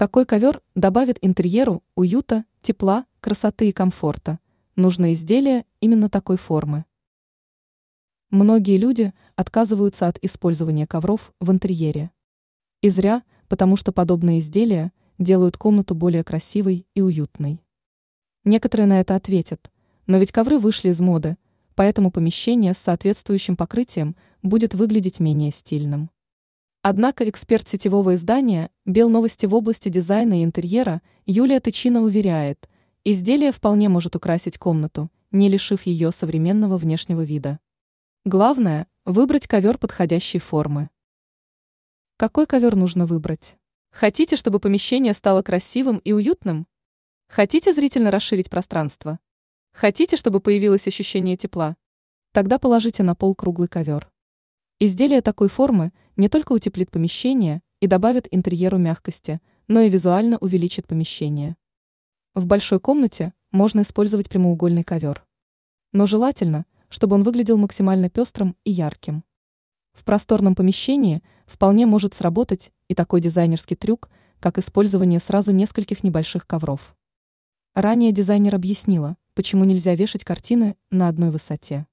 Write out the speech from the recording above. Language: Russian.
Какой ковер добавит интерьеру уюта, тепла, красоты и комфорта? Нужно изделие именно такой формы. Многие люди отказываются от использования ковров в интерьере. И зря, потому что подобные изделия делают комнату более красивой и уютной. Некоторые на это ответят, но ведь ковры вышли из моды, поэтому помещение с соответствующим покрытием будет выглядеть менее стильным. Однако эксперт сетевого издания «Белновости» в области дизайна и интерьера Юлия Тычина уверяет, изделие вполне может украсить комнату, не лишив ее современного внешнего вида. Главное – выбрать ковер подходящей формы. Какой ковер нужно выбрать? Хотите, чтобы помещение стало красивым и уютным? Хотите зрительно расширить пространство? Хотите, чтобы появилось ощущение тепла? Тогда положите на пол круглый ковер. Изделие такой формы не только утеплит помещение и добавит интерьеру мягкости, но и визуально увеличит помещение. В большой комнате можно использовать прямоугольный ковер. Но желательно, чтобы он выглядел максимально пестрым и ярким. В просторном помещении вполне может сработать и такой дизайнерский трюк, как использование сразу нескольких небольших ковров. Ранее дизайнер объяснила, почему нельзя вешать картины на одной высоте.